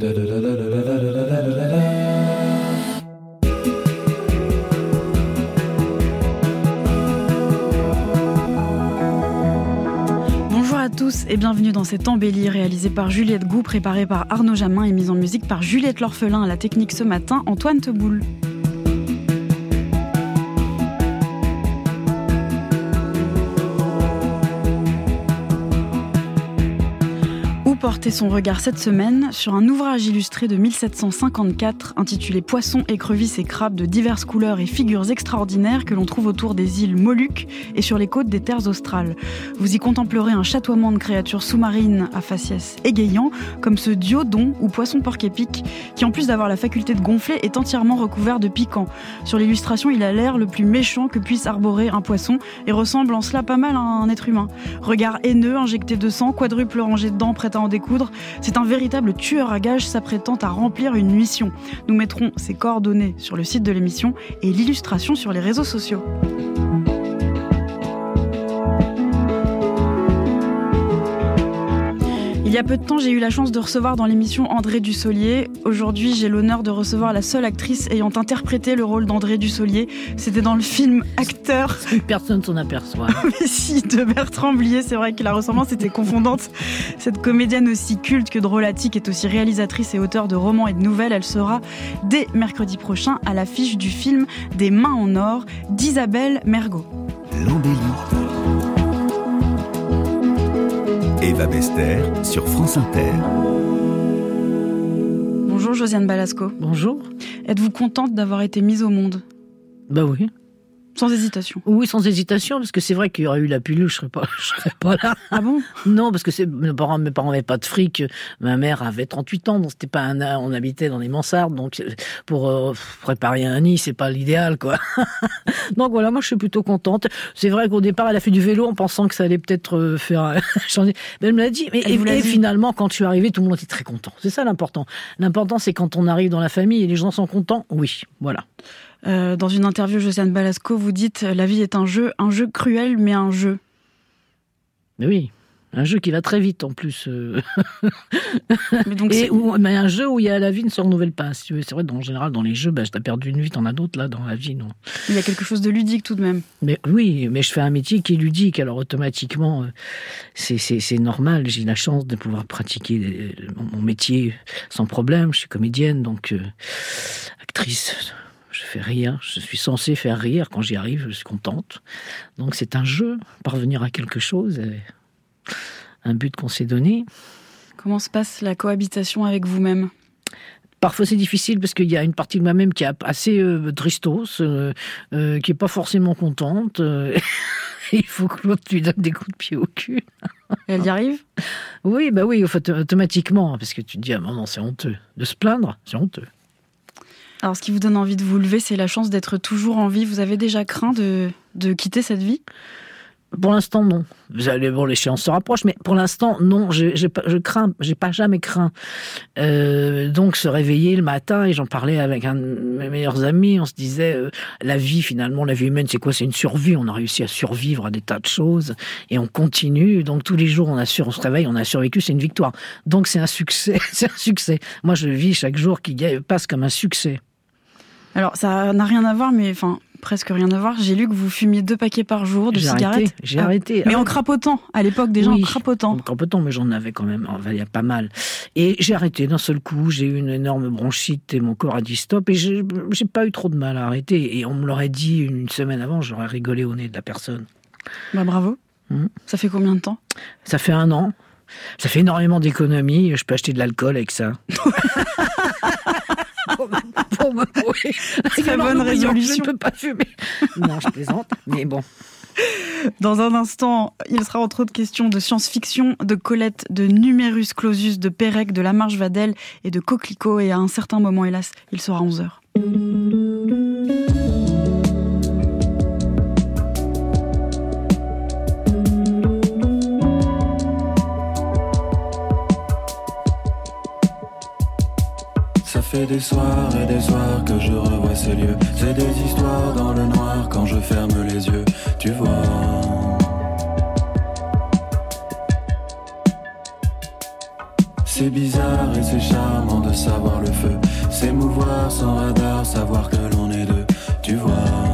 Bonjour à tous et bienvenue dans cette embellie réalisée par Juliette Gou, préparée par Arnaud Jamin et mise en musique par Juliette L'Orphelin à la technique ce matin, Antoine Teboul. Son regard cette semaine sur un ouvrage illustré de 1754 intitulé Poissons, écrevisses et crabes de diverses couleurs et figures extraordinaires que l'on trouve autour des îles Moluques et sur les côtes des terres australes. Vous y contemplerez un chatoiement de créatures sous-marines à faciès égayant, comme ce diodon ou poisson porc-épic, qui en plus d'avoir la faculté de gonfler est entièrement recouvert de piquant. Sur l'illustration, il a l'air le plus méchant que puisse arborer un poisson et ressemble en cela pas mal à un être humain. Regard haineux, injecté de sang, quadruple rangée de dents prêtes à C'est un véritable tueur à gages s'apprêtant à remplir une mission. Nous mettrons ses coordonnées sur le site de l'émission et l'illustration sur les réseaux sociaux. Il y a peu de temps, j'ai eu la chance de recevoir dans l'émission André Dussolier. Aujourd'hui, j'ai l'honneur de recevoir la seule actrice ayant interprété le rôle d'André Dussolier. C'était dans le film Acteur. Personne s'en aperçoit. Mais si, de Bertrand Blier, c'est vrai que la ressemblance était confondante. Cette comédienne aussi culte que drôlatique est aussi réalisatrice et auteure de romans et de nouvelles. Elle sera dès mercredi prochain à l'affiche du film Des mains en or d'Isabelle Mergot. Eva Bester sur France Inter. Bonjour Josiane Balasco. Bonjour. Êtes-vous contente d'avoir été mise au monde? Bah oui. Sans hésitation. Oui, sans hésitation, parce que c'est vrai qu'il y aurait eu la pilule, je serais pas, je serais pas là. Ah bon? Non, parce que c'est mes parents, mes parents n'avaient pas de fric. Ma mère avait 38 ans, donc c'était pas un, on habitait dans des mansardes, donc pour euh, préparer un nid, c'est pas l'idéal, quoi. donc voilà, moi je suis plutôt contente. C'est vrai qu'au départ, elle a fait du vélo en pensant que ça allait peut-être euh, faire changer. Mais elle me l'a dit. Mais et, finalement, quand je suis arrivée, tout le monde était très content. C'est ça l'important. L'important, c'est quand on arrive dans la famille et les gens sont contents. Oui, voilà. Euh, dans une interview, Josiane Balasco, vous dites La vie est un jeu, un jeu cruel, mais un jeu. Mais oui. Un jeu qui va très vite en plus. Euh. mais, donc Et mais un jeu où il y a la vie ne se renouvelle pas. C'est vrai, en général, dans les jeux, bah, tu as perdu une vie, t'en as d'autres là dans la vie. Non. Il y a quelque chose de ludique tout de même. Mais oui, mais je fais un métier qui est ludique, alors automatiquement, euh, c'est normal. J'ai la chance de pouvoir pratiquer mon métier sans problème. Je suis comédienne, donc actrice je fais rire, je suis censé faire rire, quand j'y arrive, je suis contente. Donc c'est un jeu, parvenir à quelque chose, un but qu'on s'est donné. Comment se passe la cohabitation avec vous-même? Parfois c'est difficile parce qu'il y a une partie de moi-même qui est assez euh, tristos, euh, euh, qui est pas forcément contente. il faut que l'autre lui donne des coups de pied au cul. Elle y arrive? Oui, bah oui, automatiquement, parce que tu te dis, ah non, c'est honteux. De se plaindre, c'est honteux. Alors, ce qui vous donne envie de vous lever, c'est la chance d'être toujours en vie. Vous avez déjà craint de, de quitter cette vie? Pour l'instant, non. Bon, l'échéance se rapproche, mais pour l'instant, non. Je, je, je crains, j'ai pas jamais craint. Euh, donc, se réveiller le matin, et j'en parlais avec un de mes meilleurs amis, on se disait, euh, la vie, finalement, la vie humaine, c'est quoi? C'est une survie. On a réussi à survivre à des tas de choses, et on continue. Donc, tous les jours, on, a on se réveille, on a survécu, c'est une victoire. Donc, c'est un succès. c'est un succès. Moi, je vis chaque jour qui passe comme un succès. Alors, ça n'a rien à voir, mais enfin, presque rien à voir. J'ai lu que vous fumiez deux paquets par jour de cigarettes. J'ai arrêté. Mais ah en crapotant, à l'époque déjà en crapotant. En crapotant, mais j'en avais quand même, il y a pas mal. Et j'ai arrêté d'un seul coup. J'ai eu une énorme bronchite et mon corps a dit stop. Et j'ai pas eu trop de mal à arrêter. Et on me l'aurait dit une semaine avant, j'aurais rigolé au nez de la personne. Bah bravo. Hmm. Ça fait combien de temps? Ça fait un an. Ça fait énormément d'économies. Je peux acheter de l'alcool avec ça. pour me Très bonne résolution. Je ne peux pas fumer. Non, je plaisante, mais bon. Dans un instant, il sera entre autres question de science-fiction, de Colette, de Numerus Clausus, de Pérec, de La Marche Vadel et de Coquelicot. Et à un certain moment, hélas, il sera 11h. Fait des soirs et des soirs que je revois ces lieux. C'est des histoires dans le noir quand je ferme les yeux, tu vois. C'est bizarre et c'est charmant de savoir le feu. S'émouvoir sans radar, savoir que l'on est deux, tu vois.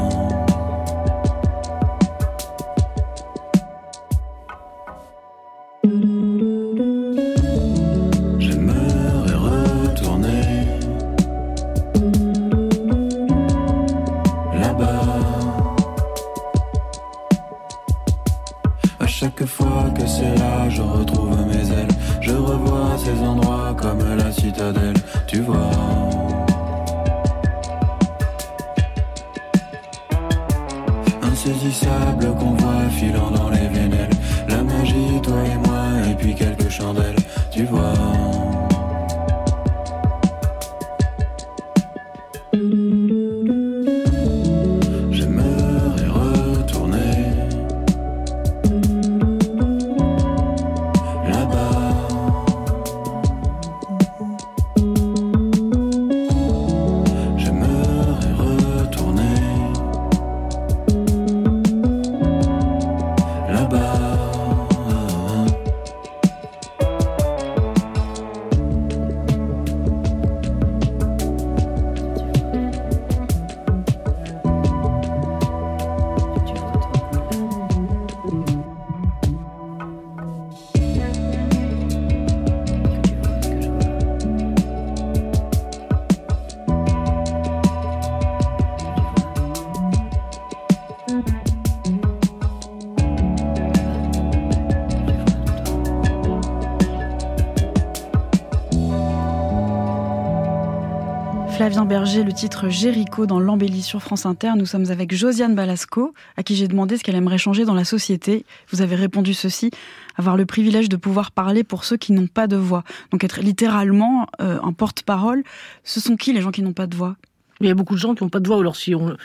Flavien Berger, le titre Jéricho dans l'embellie sur France Inter. Nous sommes avec Josiane Balasco, à qui j'ai demandé ce qu'elle aimerait changer dans la société. Vous avez répondu ceci avoir le privilège de pouvoir parler pour ceux qui n'ont pas de voix. Donc être littéralement euh, un porte-parole. Ce sont qui les gens qui n'ont pas de voix? Il y a beaucoup de gens qui n'ont pas de voix, alors si on,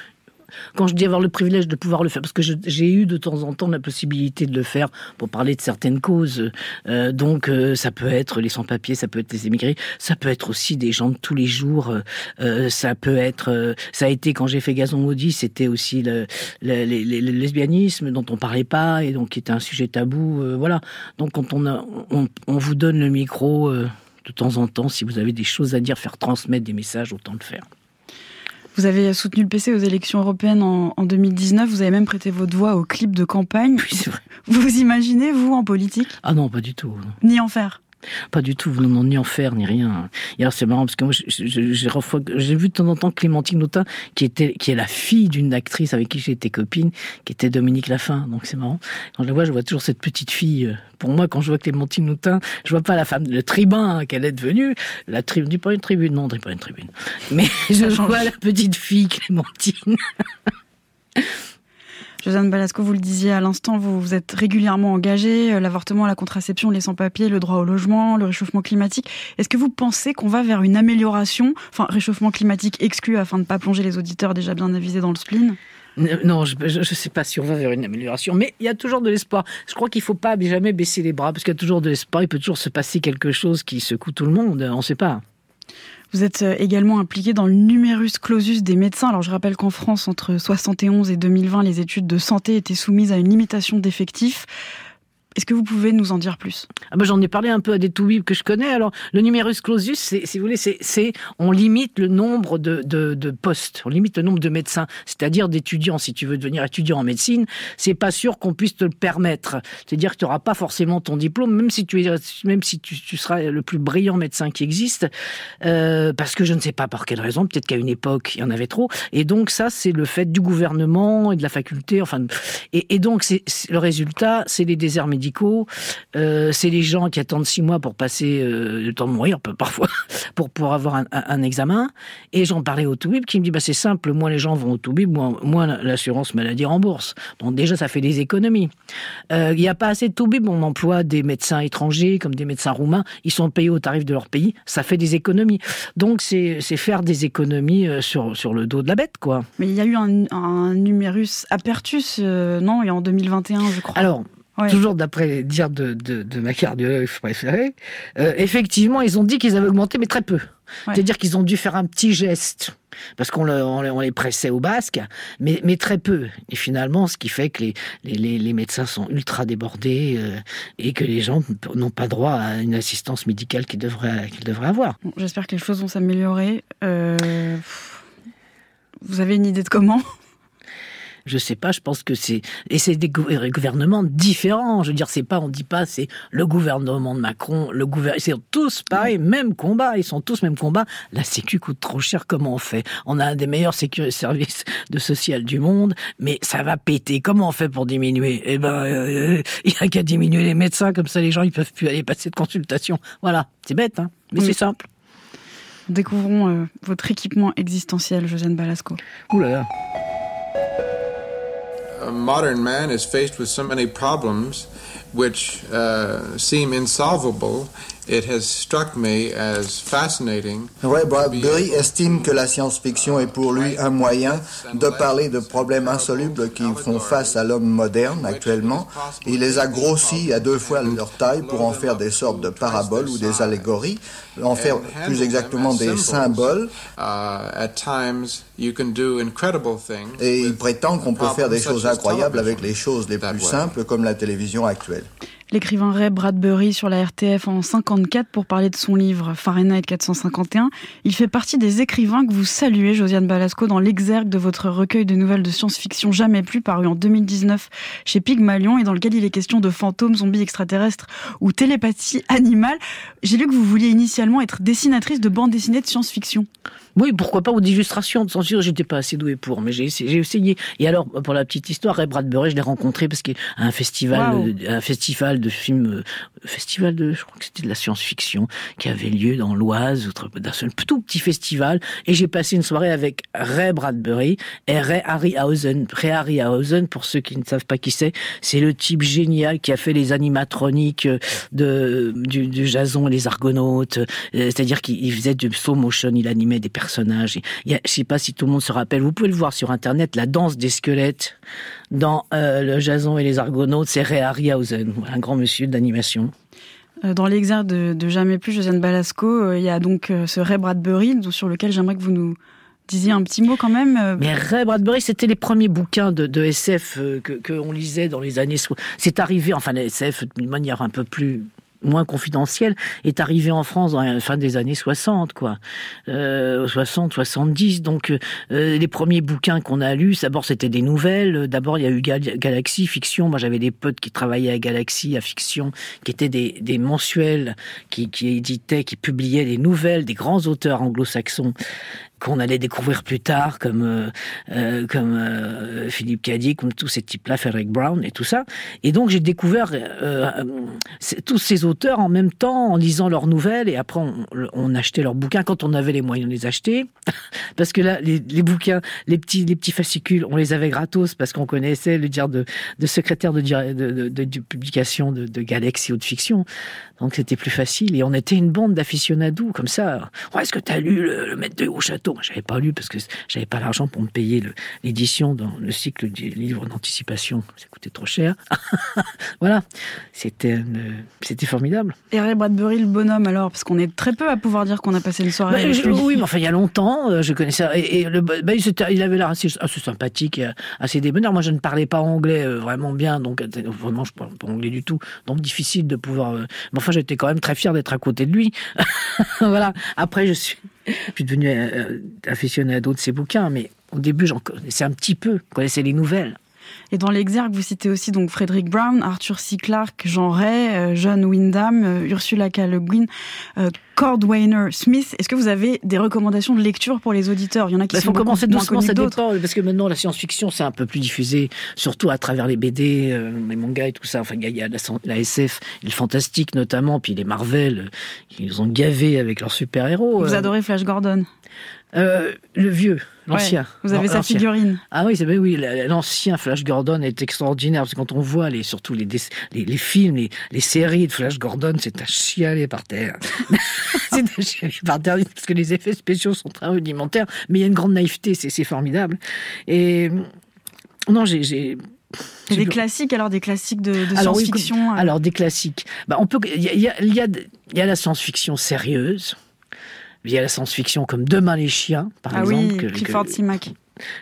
quand je dis avoir le privilège de pouvoir le faire, parce que j'ai eu de temps en temps la possibilité de le faire pour parler de certaines causes. Euh, donc euh, ça peut être les sans-papiers, ça peut être les émigrés, ça peut être aussi des gens de tous les jours. Euh, ça peut être, ça a été quand j'ai fait Gazon maudit, c'était aussi le, le, lesbianisme dont on parlait pas et donc qui était un sujet tabou. voilà. Donc quand on, on, vous donne le micro de temps en temps, si vous avez des choses à dire, faire transmettre des messages, autant le faire. Vous avez soutenu le PC aux élections européennes en, 2019. Vous avez même prêté votre voix au clip de campagne. Oui, c'est vrai. Vous imaginez, vous, en politique? Ah non, pas du tout. Ni en faire pas du tout, non, ni en faire, ni rien. Et alors c'est marrant parce que moi, j'ai vu de temps en temps Clémentine Autain, qui était, qui est la fille d'une actrice avec qui j'étais copine, qui était Dominique Laffin. Donc c'est marrant. Quand je la vois, je vois toujours cette petite fille. Euh, pour moi, quand je vois Clémentine Autain, je vois pas la femme, le tribun qu'elle est devenue. La tribune, pas une tribune, non, pas une tribune. Mais je vois la petite fille Clémentine. Josiane Balasco, vous le disiez à l'instant, vous, vous êtes régulièrement engagée, euh, l'avortement, la contraception, les sans-papiers, le droit au logement, le réchauffement climatique. Est-ce que vous pensez qu'on va vers une amélioration, enfin réchauffement climatique exclu afin de ne pas plonger les auditeurs déjà bien avisés dans le spleen? Non, je ne sais pas si on va vers une amélioration, mais il y a toujours de l'espoir. Je crois qu'il ne faut pas jamais baisser les bras, parce qu'il y a toujours de l'espoir. Il peut toujours se passer quelque chose qui secoue tout le monde, on ne sait pas. Vous êtes euh, également impliqué dans le numerus clausus des médecins. Alors je rappelle qu'en France, entre 71 et 2020, les études de santé étaient soumises à une limitation d'effectifs. Est-ce que vous pouvez nous en dire plus? Ah bah, J'en ai parlé un peu à des toubibs que je connais. Alors, le numerus clausus, si vous voulez, c'est, on limite le nombre de, postes, on limite le nombre de médecins, c'est-à-dire d'étudiants. Si tu veux devenir étudiant en médecine, c'est pas sûr qu'on puisse te le permettre. C'est-à-dire que tu n'auras pas forcément ton diplôme, même si tu, es, même si tu, seras le plus brillant médecin qui existe, euh, parce que je ne sais pas par quelle raison, peut-être qu'à une époque, il y en avait trop. Et donc, ça, c'est le fait du gouvernement et de la faculté. Enfin, et, donc, le résultat, c'est les déserts médicaux euh, c'est les gens qui attendent six mois pour passer euh, le temps de mourir, parfois, pour, pour avoir un, examen. Et j'en parlais au Toubib qui me dit bah, c'est simple, moins les gens vont au Toubib, moins, moins l'assurance maladie rembourse. Donc déjà, ça fait des économies. Euh, il n'y a pas assez de Toubib, on emploie des médecins étrangers, comme des médecins roumains, ils sont payés au tarif de leur pays, ça fait des économies. Donc c'est faire des économies sur, sur le dos de la bête, quoi. Mais il y a eu un, un numérus apertus, non, en 2021, je crois. Alors, toujours d'après dire de, de, ma cardiologue préférée, euh, effectivement, ils ont dit qu'ils avaient augmenté, mais très peu. C'est-à-dire qu'ils ont dû faire un petit geste, parce qu'on on les pressait au basque, mais, mais, très peu. Et finalement, ce qui fait que les, les, les médecins sont ultra débordés euh, et que les gens n'ont pas droit à une assistance médicale qu'ils devraient, qu'ils devraient avoir. J'espère que les choses vont s'améliorer. Euh, vous avez une idée de comment? Je sais pas, je pense que c'est et c'est des gouvernements différents. Je veux dire, c'est pas, on dit pas, c'est le gouvernement de Macron, le gouvernement, c'est tous pareil, même combat, ils sont tous même combat. La Sécu coûte trop cher, comment on fait? On a un des meilleurs services de social du monde, mais ça va péter. Comment on fait pour diminuer? Eh ben, euh, il y a qu'à diminuer les médecins, comme ça les gens ils peuvent plus aller passer de consultation. Voilà, c'est bête, hein, mais c'est simple. Découvrons euh, votre équipement existentiel, Josiane Balasco. Ouh là là. A modern man is faced with so many problems which uh, seem insolvable It has struck me as fascinating. Ray Bradbury estime que la science-fiction est pour lui un moyen de parler de problèmes insolubles qui font face à l'homme moderne actuellement. Il les a grossis à deux fois leur taille pour en faire des sortes de paraboles ou des allégories, en faire plus exactement des symboles. Uh, Et il prétend qu'on peut faire des choses incroyables avec les choses les plus simples comme la télévision actuelle l'écrivain Ray Bradbury sur la RTF en 54 pour parler de son livre Fahrenheit 451. Il fait partie des écrivains que vous saluez, Josiane Balasco, dans l'exergue de votre recueil de nouvelles de science-fiction Jamais plus, paru en 2019 chez Pygmalion et dans lequel il est question de fantômes, zombies extraterrestres ou télépathie animale. J'ai lu que vous vouliez initialement être dessinatrice de bande dessinée de science-fiction. Oui, pourquoi pas, ou d'illustration de censure, j'étais pas assez doué pour, mais j'ai essayé, Et alors, pour la petite histoire, Ray Bradbury, je l'ai rencontré parce qu'il y a un festival, un festival de films, euh, festival de, je crois que c'était de la science-fiction, qui avait lieu dans l'Oise, d'un seul tout petit festival, et j'ai passé une soirée avec Ray Bradbury et Ray Harryhausen. Ray Harryhausen, pour ceux qui ne savent pas qui c'est, c'est le type génial qui a fait les animatroniques euh, de, du, du Jason et les Argonautes, euh, c'est-à-dire qu'il faisait du slow motion, il animait des personnages. Il y a, je sais pas si tout le monde se rappelle, vous pouvez le voir sur Internet, la danse des squelettes dans le Jason et les Argonautes, c'est Ray Harryhausen, un grand monsieur d'animation. Euh, dans l'exergue de, Jamais plus, Josiane Balasco, euh, il y a donc euh, ce Ray Bradbury sur lequel j'aimerais que vous nous disiez un petit mot quand même. Mais Ray Bradbury, c'était les premiers bouquins de, SF que qu'on lisait dans les années. C'est arrivé, enfin, les SF d'une manière un peu plus moins confidentiel, est arrivé en France dans la fin des années 60, quoi. Euh, 60, 70. Donc, euh, les premiers bouquins qu'on a lus, d'abord, c'était des nouvelles. D'abord, il y a eu Galaxy, fiction. Moi, j'avais des potes qui travaillaient à Galaxy, à fiction, qui étaient des, des mensuels, qui, qui éditaient, qui publiaient des nouvelles des grands auteurs anglo-saxons qu'on allait découvrir plus tard, comme euh, euh comme euh, Philippe Cadic, comme tous ces types-là, Frederick Brown et tout ça. Et donc j'ai découvert euh, tous ces auteurs en même temps, en lisant leurs nouvelles, et après on, achetait leurs bouquins quand on avait les moyens de les acheter, parce que là les, bouquins, les petits les petits fascicules, on les avait gratos parce qu'on connaissait le dire de, de secrétaire de, de, de, de publication de, de Galaxy ou de fiction. Donc c'était plus facile et on était une bande d'aficionados comme ça. est-ce que tu as lu le, Maître de Haut Château? J'avais pas lu parce que j'avais pas l'argent pour me payer l'édition dans le cycle du livre d'anticipation. Ça coûtait trop cher. voilà, c'était c'était formidable. Et Ray Bradbury, le bonhomme alors, parce qu'on est très peu à pouvoir dire qu'on a passé une soirée. Bah, oui, mais enfin il y a longtemps, euh, je connaissais. Et, le, bah, il, avait l'air assez, sympathique, assez débonnaire. Moi, je ne parlais pas anglais euh, vraiment bien, donc euh, vraiment je ne parle pas anglais du tout, donc difficile de pouvoir. enfin, j'étais quand même très fier d'être à côté de lui. voilà. Après, je suis, je suis devenu euh, aficionado de ses bouquins, mais au début, j'en connaissais un petit peu, je connaissais les nouvelles. Et dans l'exergue, vous citez aussi donc Frédéric Brown, Arthur C. Clarke, Jean Ray, euh, John Wyndham, euh, Ursula K. Le Guin, euh, Cordwainer Smith. Est-ce que vous avez des recommandations de lecture pour les auditeurs? Il y en a qui bah, sont faut commencer doucement, ça dépend, parce que maintenant la science-fiction c'est un peu plus diffusé, surtout à travers les BD, les mangas et tout ça. Enfin, il y a, la, SF, le fantastique notamment, puis les Marvel, ils ont gavé avec leurs super-héros. Vous adorez Flash Gordon? Euh, le vieux, l'ancien. vous avez sa figurine. Ah oui, c'est oui, l'ancien Flash Gordon est extraordinaire parce que quand on voit les surtout les les, films, les, séries de Flash Gordon, c'est à chialer par terre. c'est à chialer par terre parce que les effets spéciaux sont très rudimentaires, mais il y a une grande naïveté, c'est formidable. Et non, j'ai des classiques, alors des classiques de, science-fiction. Euh. Alors, des classiques. Bah, on peut. Il y a, y, a, y a la science-fiction sérieuse. Il y a la science-fiction comme Demain les chiens, par ah exemple. Oui, Clifford Simac.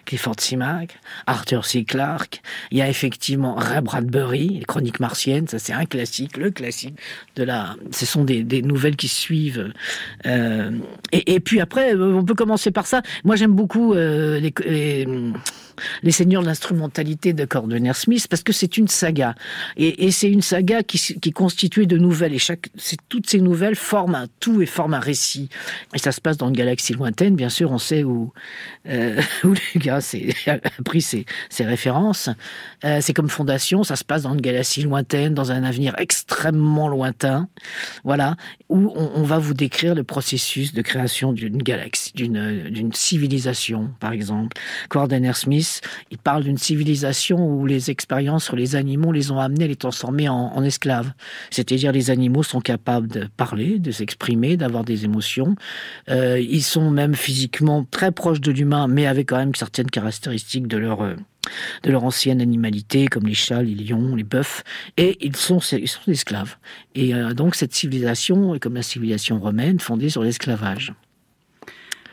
Clifford Simac, Arthur C. Clarke. Il y a effectivement Ray Bradbury, les Chroniques martiennes. Ça, c'est un classique, le classique de la. Ce sont des, des nouvelles qui suivent. Euh, et, et, puis après, on peut commencer par ça. Moi, j'aime beaucoup euh, les, les les Seigneurs de l'instrumentalité de Gordon Smith, parce que c'est une saga. Et, c'est une saga qui, qui est constituée de nouvelles. Et chaque, toutes ces nouvelles forment un tout et forment un récit. Et ça se passe dans une galaxie lointaine, bien sûr, on sait où, euh, où le gars a pris ses, ses références. Euh, c'est comme Fondation, ça se passe dans une galaxie lointaine, dans un avenir extrêmement lointain. Voilà, où on, va vous décrire le processus de création d'une galaxie, d'une civilisation, par exemple. Gordon Smith il parle d'une civilisation où les expériences sur les animaux les ont amenés les transformer en, esclaves. C'est-à-dire les animaux sont capables de parler, de s'exprimer, d'avoir des émotions. Euh, ils sont même physiquement très proches de l'humain, mais avec quand même certaines caractéristiques de leur... Euh, de leur ancienne animalité, comme les chats, les lions, les bœufs, et ils sont, ils sont esclaves. Et euh, donc cette civilisation est comme la civilisation romaine, fondée sur l'esclavage.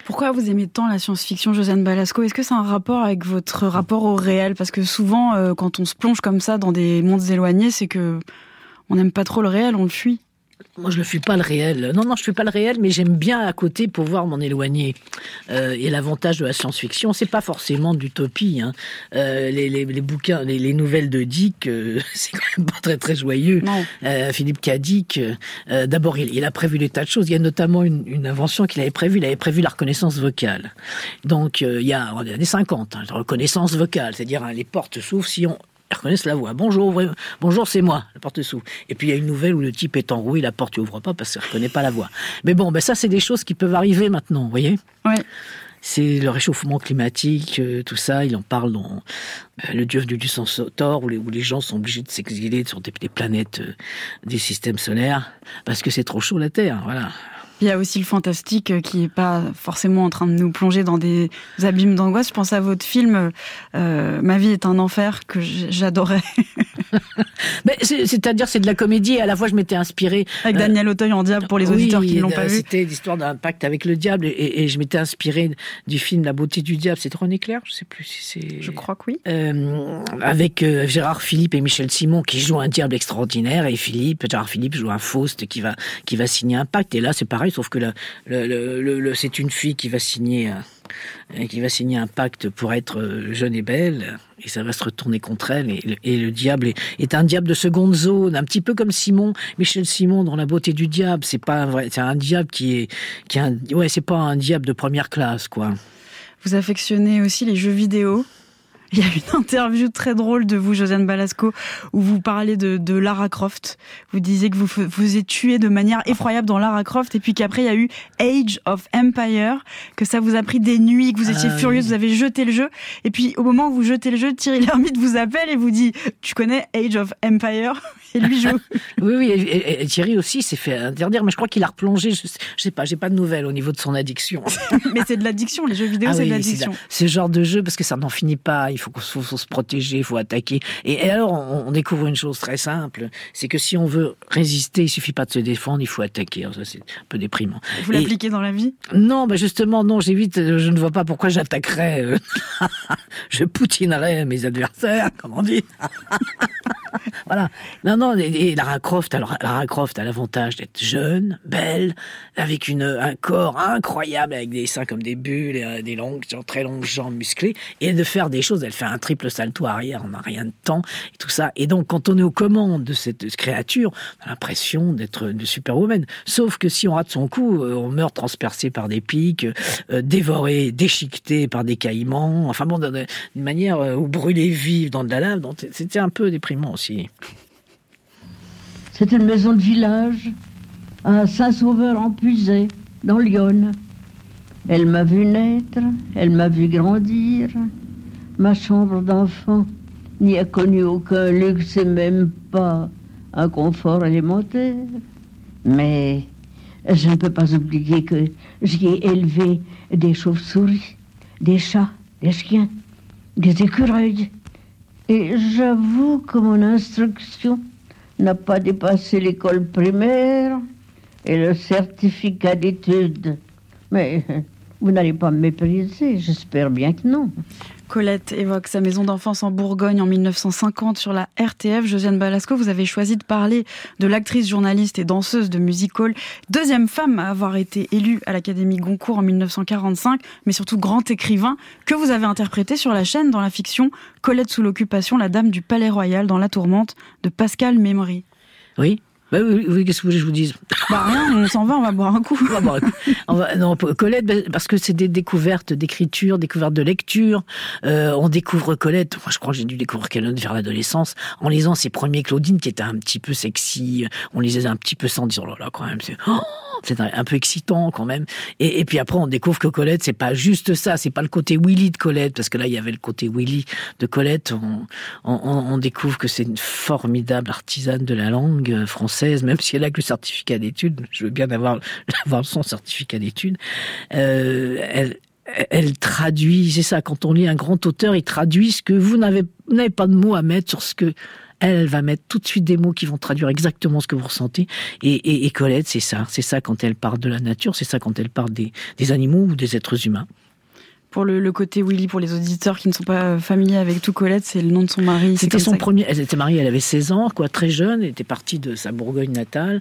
Pourquoi vous aimez tant la science-fiction, Josiane Balasco? Est-ce que c'est un rapport avec votre rapport au réel? Parce que souvent, euh, quand on se plonge comme ça dans des mondes éloignés, c'est que on n'aime pas trop le réel, on le fuit. Moi, je ne fuis pas le réel. Non, non, je ne fuis pas le réel, mais j'aime bien à côté pouvoir m'en éloigner. Euh, et l'avantage de la science-fiction, c'est pas forcément d'utopie. Hein. Euh, les, les, les, bouquins, les, les, nouvelles de Dick, euh, c'est quand même pas très très joyeux. Philippe Cadic, d'abord, il, il, a prévu des tas de choses. Il y a notamment une, une invention qu'il avait prévue. Il avait prévu la reconnaissance vocale. Donc, il y a dans les années 50, hein, la reconnaissance vocale, c'est-à-dire hein, les portes s'ouvrent si on reconnaissent la voix. Bonjour, bonjour, c'est moi, la porte s'ouvre. Et puis il y a une nouvelle où le type est enroué, la porte n'ouvre pas parce qu'il ne reconnaît pas la voix. Mais bon, ben ça, c'est des choses qui peuvent arriver maintenant, vous voyez. C'est le réchauffement climatique, euh, tout ça, il en parle dans euh, le dieu du Sautor, où les, où les gens sont obligés de s'exiler sur des, planètes euh, des systèmes solaires, parce que c'est trop chaud la Terre, voilà. Il y a aussi le fantastique euh, qui n'est pas forcément en train de nous plonger dans des abîmes d'angoisse. Je pense à votre film euh, Ma vie est un enfer que j'adorais. C'est-à-dire c'est de la comédie et à la fois je m'étais inspiré avec Daniel Auteuil en diable pour les auditeurs qui ne l'ont pas vu. C'était l'histoire d'un pacte avec le diable et, je m'étais inspiré du film La beauté du diable. C'est René Clair, je sais plus si c'est. Je crois que oui. Euh, avec Gérard Philippe et Michel Simon qui jouent un diable extraordinaire et Philippe Gérard Philippe joue un Faust qui va qui va signer un pacte et là c'est pareil sauf que c'est une fille qui va signer un, qui va signer un pacte pour être euh, jeune et belle, et ça va se retourner contre elle. Et, le diable est, un diable de seconde zone, un petit peu comme Simon, Michel Simon dans La beauté du diable. C'est pas un vrai, c'est un diable qui est, qui ouais, c'est pas un diable de première classe, quoi. Vous affectionnez aussi les jeux vidéo? Il y a une interview très drôle de vous, Josiane Balasco, où vous parlez de, Lara Croft. Vous disiez que vous vous êtes tué de manière effroyable dans Lara Croft, et puis qu'après il y a eu Age of Empire, que ça vous a pris des nuits, que vous étiez ah furieux, vous avez jeté le jeu, et puis au moment où vous jetez le jeu, Thierry Lhermitte vous appelle et vous dit Tu connais Age of Empire? Et lui joue. oui, oui, et, Thierry aussi s'est fait interdire, mais je crois qu'il a replongé. Je, sais pas, j'ai pas de nouvelles au niveau de son addiction. mais c'est de l'addiction, les jeux vidéo, ah c'est de l'addiction. Ce genre de jeu, parce que ça n'en finit pas. Il faut, faut, se protéger, il faut attaquer. Et, alors, on, découvre une chose très simple, c'est que si on veut résister, il suffit pas de se défendre, il faut attaquer. ça, c'est un peu déprimant. Vous l'appliquez dans la vie? Non, justement, non, j'évite, je ne vois pas pourquoi j'attaquerais. Euh, je poutinerais mes adversaires, comme on dit. voilà. Non, non, et, Lara Croft, alors Lara Croft a l'avantage d'être jeune, belle, avec une, un corps incroyable, avec des seins comme des bulles, et, euh, des longues, très longues jambes musclées, et de faire des choses. Elle fait un triple salto arrière, on n'a rien de temps, et tout ça. Et donc, quand on est aux commandes de cette créature, on a l'impression d'être de superwoman. Sauf que si on rate son coup, euh, on meurt transpercé par des pics, euh, dévoré, déchiqueté par des caïmans, enfin bon, d'une manière où brûler vive dans de la lave. Donc, c'était un peu déprimant aussi. C'est une maison de village à Saint-Sauveur en dans Lyon. Elle m'a vu naître, elle m'a vu grandir. Ma chambre d'enfant n'y a connu aucun luxe et même pas un confort élémentaire. Mais je ne peux pas oublier que j'y ai élevé des chauves-souris, des chats, des chiens, des écureuils, Et j'avoue que mon instruction n'a pas dépassé l'école primaire et le certificat d'études. Mais vous n'allez pas me mépriser, j'espère bien que non. Colette évoque sa maison d'enfance en Bourgogne en 1950 sur la RTF. Josiane Balasco, vous avez choisi de parler de l'actrice, journaliste et danseuse de music hall, deuxième femme à avoir été élue à l'Académie Goncourt en 1945, mais surtout grand écrivain, que vous avez interprété sur la chaîne dans la fiction Colette sous l'occupation, la dame du Palais Royal dans La Tourmente de Pascal Mémory. Oui, bah oui, qu'est-ce que vous voulez que je vous dise? Bah rien, on s'en va, on va boire un coup. On va, non, Colette, bah, parce que c'est des découvertes d'écriture, découvertes de lecture. Euh, on découvre Colette. Moi, je crois que j'ai dû découvrir Colette vers l'adolescence en lisant ses premiers Claudine qui étaient un petit peu sexy. On lisait un petit peu sans dire oh là là quand même. C'est oh c'est un peu excitant quand même. Et, et, puis après, on découvre que Colette, c'est pas juste ça, c'est pas le côté Willy de Colette, parce que là, il y avait le côté Willy de Colette. On, on, on découvre que c'est une formidable artisane de la langue française, même si elle a que le certificat d'études. Je veux bien avoir, avoir son certificat d'études. Euh, elle, traduit, c'est ça, quand on lit un grand auteur, il traduit ce que vous n'avez pas de mots à mettre sur ce que elle, va mettre tout de suite des mots qui vont traduire exactement ce que vous ressentez. Et, Colette, c'est ça. C'est ça quand elle parle de la nature, c'est ça quand elle parle des animaux ou des êtres humains pour le, côté Willy, pour les auditeurs qui ne sont pas familiers avec tout Colette, c'est le nom de son mari. C'était son premier. Elle était mariée, elle avait 16 ans, quoi, très jeune. Elle était partie de sa Bourgogne natale,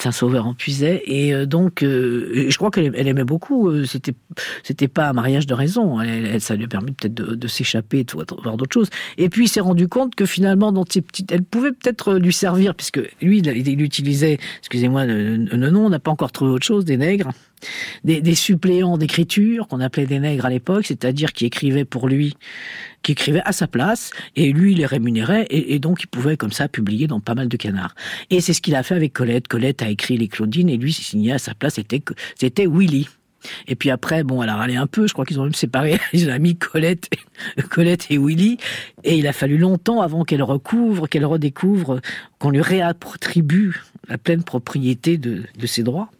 Saint-Sauveur en Puisay, et euh, donc, euh, je crois qu'elle aimait beaucoup. Euh, c'était, c'était pas un mariage de raison. Elle, ça lui a permis peut-être de, s'échapper, de voir d'autres choses. Et puis, il s'est rendu compte que finalement, dans ces petites, elle pouvait peut-être lui servir, puisque lui, il, utilisait, excusez-moi, le, nom, on n'a pas encore trouvé autre chose, des nègres des, suppléants d'écriture qu'on appelait des nègres à l'époque, c'est-à-dire qui écrivaient pour lui, qui écrivaient à sa place, et lui il les rémunérait, et, donc il pouvait comme ça publier dans pas mal de canards. Et c'est ce qu'il a fait avec Colette. Colette a écrit les Claudines, et lui s'est signé à sa place, c'était c'était Willy. Et puis après, bon, elle a râlé un peu. Je crois qu'ils ont même séparé. Ils ont mis Colette, Colette et Willy. Et il a fallu longtemps avant qu'elle recouvre, qu'elle redécouvre, qu'on lui réattribue la pleine propriété de ses droits.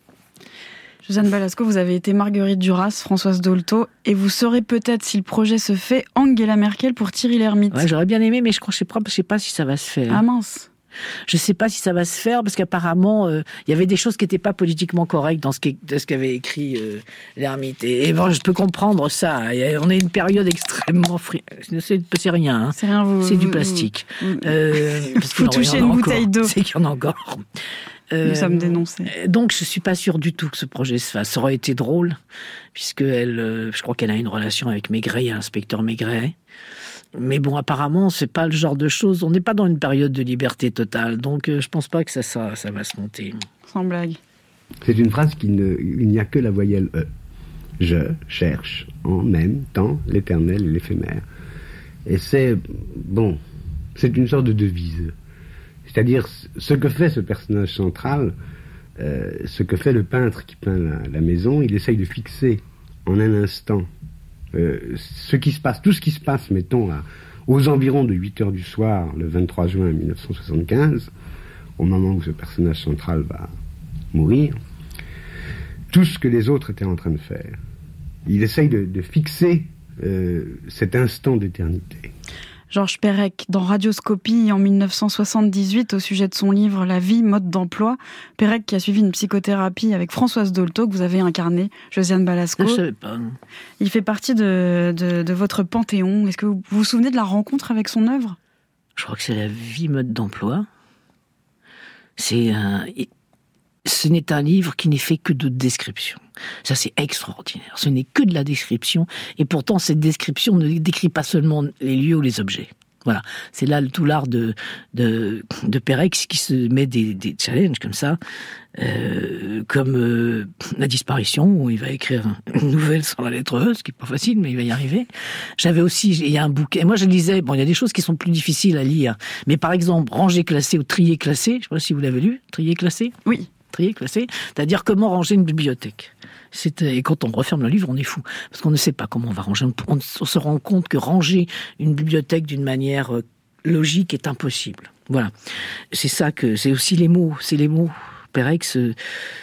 Suzanne Balasco, vous avez été Marguerite Duras, Françoise Dolto, et vous serez peut-être, si le projet se fait, Angela Merkel pour Thierry Lhermitte. Ouais, j'aurais bien aimé, mais je ne sais, sais, pas si ça va se faire. Ah mince je ne sais pas si ça va se faire parce qu'apparemment euh, il y avait des choses qui n'étaient pas politiquement correctes dans ce qu'avait écrit euh, l'ermite. Et, bon, je peux comprendre ça. On est une période extrêmement fri... C'est rien. Hein. C'est rien. C'est du plastique. Vous, euh, faut toucher une bouteille d'eau. C'est qu'il y en a encore. Nous sommes dénoncés. Donc, je suis pas sûr du tout que ce projet se fasse. Ça aurait été drôle, puisque elle, euh, je crois qu'elle a une relation avec Maigret, inspecteur Maigret. Mais bon, apparemment, c'est pas le genre de choses. On n'est pas dans une période de liberté totale, donc euh, je pense pas que ça, ça, ça va se monter. Sans blague. C'est une phrase qui ne, il n'y a que la voyelle e. Je cherche en même temps l'éternel et l'éphémère. Et c'est bon, c'est une sorte de devise. C'est-à-dire ce que fait ce personnage central, euh, ce que fait le peintre qui peint la, maison, il essaye de fixer en un instant euh, ce qui se passe, tout ce qui se passe, mettons, aux environs de 8 heures du soir, le 23 juin 1975, au moment où ce personnage central va mourir, tout ce que les autres étaient en train de faire. Il essaye de, fixer euh, cet instant d'éternité. Georges Perec dans Radioscopie en 1978 au sujet de son livre La vie, mode d'emploi. Perec qui a suivi une psychothérapie avec Françoise Dolto que vous avez incarné, Josiane Balasco. Je pas. Il fait partie de, de, votre panthéon. Est-ce que vous, vous souvenez de la rencontre avec son œuvre? Je crois que c'est La vie, mode d'emploi. C'est un, ce n'est un livre qui n'est fait que de descriptions. Ça, c'est extraordinaire. Ce n'est que de la description. Et pourtant, cette description ne décrit pas seulement les lieux ou les objets. Voilà. C'est là tout l'art de, de, de qui se met des, des challenges comme ça, euh, comme euh, la disparition, où il va écrire une nouvelle sans la lettre E, ce qui est pas facile, mais il va y arriver. J'avais aussi, il y a un bouquet. Moi, je lisais, bon, il y a des choses qui sont plus difficiles à lire. Mais par exemple, ranger classé ou trier classé, je sais pas si vous l'avez lu, trier classé? Oui c'est-à-dire comment ranger une bibliothèque. Et quand on referme le livre, on est fou. Parce qu'on ne sait pas comment on va ranger. On, se rend compte que ranger une bibliothèque d'une manière euh, logique est impossible. Voilà. C'est ça que, c'est aussi les mots. C'est les mots. Perex, euh,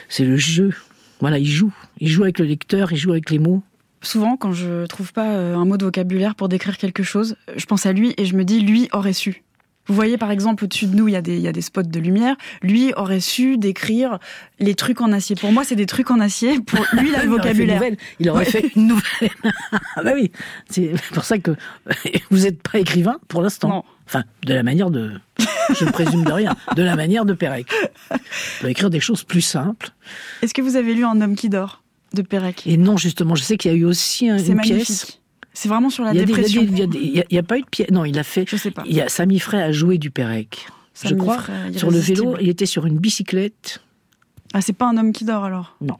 c'est le jeu. Voilà, il joue. Il joue avec le lecteur, il joue avec les mots. souvent quand je trouve pas euh, un mot de vocabulaire pour décrire quelque chose, je pense à lui et je me dis lui aurait su. Vous voyez par exemple au-dessus de nous, il y, a des, il y a des spots de lumière. Lui aurait su décrire les trucs en acier. Pour moi, c'est des trucs en acier. Pour lui, il a le vocabulaire. Il aurait fait une nouvelle. ah bah oui, c'est pour ça que vous n'êtes pas écrivain pour l'instant. Non. Enfin, de la manière de, je ne présume de rien, de la manière de Pérec. Peut écrire des choses plus simples. Est-ce que vous avez lu Un homme qui dort de Pérec? Et non, justement, je sais qu'il y a eu aussi un- C'est une magnifique. pièce. C'est vraiment sur la Il y a dépression. il y a pas eu de pièce. Non, il a fait. Je sais pas. Il y a Samy Frey a joué du Pérec. je Samy crois. Frey, Sur le vélo, il était sur une bicyclette. Ah, c'est pas un homme qui dort alors? Non.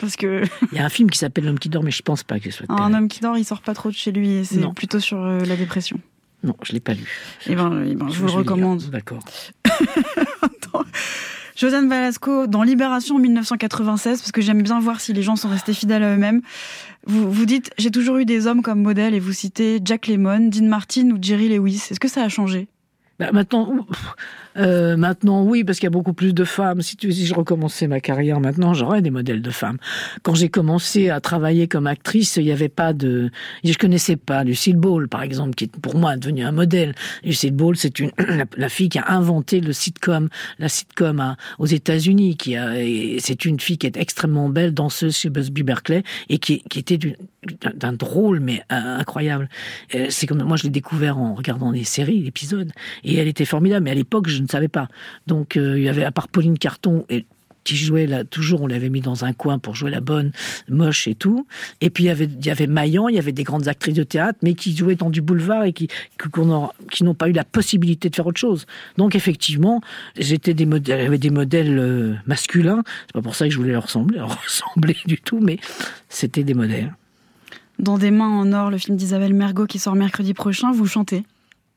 Parce que Il y a un film qui s'appelle L'homme qui dort, mais je pense pas que ce soit. de un homme qui dort, il sort pas trop de chez lui. et C'est plutôt sur euh, la dépression. Non, je l'ai pas lu. Eh ben, eh ben, je vous le recommande. D'accord. Josiane Velasco, dans Libération en 1996, parce que j'aime bien voir si les gens sont restés fidèles à eux-mêmes, vous, vous dites J'ai toujours eu des hommes comme modèle et vous citez Jack Lemmon, Dean Martin ou Jerry Lewis. Est-ce que ça a changé? Bah, maintenant, euh, maintenant, oui, parce qu'il y a beaucoup plus de femmes. Si, je recommençais ma carrière maintenant, j'aurais des modèles de femmes. Quand j'ai commencé à travailler comme actrice, il n'y avait pas de, je connaissais pas Lucille Ball, par exemple, qui est pour moi devenue un modèle. Lucille Ball, c'est une la, fille qui a inventé le sitcom, la sitcom aux États-Unis, qui a, c'est une fille qui est extrêmement belle, danseuse chez Busby Berkeley, et qui, était d'un drôle mais euh, incroyable. Euh, C'est comme moi, je l'ai découvert en regardant des séries, l'épisode. Et elle était formidable, mais à l'époque, je ne savais pas. Donc, euh, il y avait, à part Pauline Carton, et, qui jouait là, toujours, on l'avait mis dans un coin pour jouer la bonne, moche et tout. Et puis, il y avait, il y avait Maillan, il y avait des grandes actrices de théâtre, mais qui jouaient dans du boulevard et qui, qui n'ont pas eu la possibilité de faire autre chose. Donc, effectivement, j'étais des modèles, j'avais des modèles euh, masculins. C'est pas pour ça que je voulais leur ressembler, leur ressembler du tout, mais c'était des modèles. Dans Des mains en or, le film d'Isabelle Mergot qui sort mercredi prochain, vous chantez?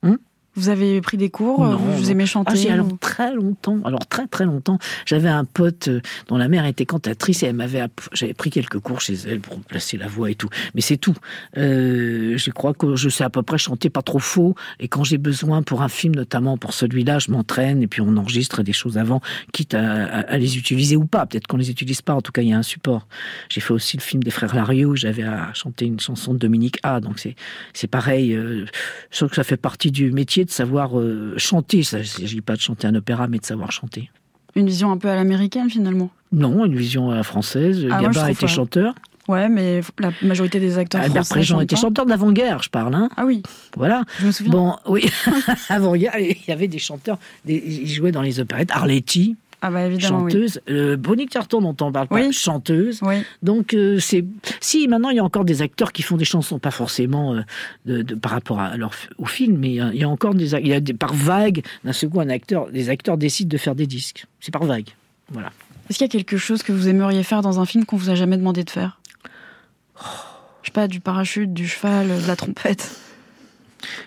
Hum Vous avez pris des cours Non, Vous, non. aimez chanter Ah si, alors ou- très longtemps, alors très très longtemps, j'avais un pote euh, dont la mère était cantatrice et elle m'avait, j'avais pris quelques cours chez elle pour placer la voix et tout. Mais c'est tout. Euh, je crois que je sais à peu près chanter pas trop faux et quand j'ai besoin pour un film, notamment pour celui-là, je m'entraîne et puis on enregistre des choses avant, quitte à, à- à les utiliser ou pas. Peut-être qu'on les utilise pas. En tout cas, il y a un support. J'ai fait aussi le film des frères Larieux où j'avais à chanter une chanson de Dominique A. Donc c'est c'est pareil. Euh, je trouve que ça fait partie du métier de savoir euh, chanter. Il ne s'agit pas de chanter un opéra, mais de savoir chanter. Une vision un peu à l'américaine finalement Non, une vision à la française. Ah, Gabin était chanteur. Ouais, mais la majorité des acteurs Albert français Préjean était chanteur d'avant-guerre, je parle. Hein. Ah oui, Voilà. je me souviens. Bon, oui, avant-guerre, il y avait des chanteurs. Des, ils jouaient dans les opérettes. Arletty, ah bah évidemment, oui. chanteuse. Euh, Bonnie Carton, dont on parle pas, Oui. chanteuse. Oui. Donc euh, c'est si maintenant il y a encore des acteurs qui font des chansons pas forcément euh, de, de- par rapport à leur au film mais il y a, il y a encore des il y a des par vague d'un second un acteur des acteurs décident de faire des disques c'est par vague voilà Est-ce qu'il y a quelque chose que vous aimeriez faire dans un film qu'on vous a jamais demandé de faire? Je sais pas, du parachute, du cheval, de la trompette.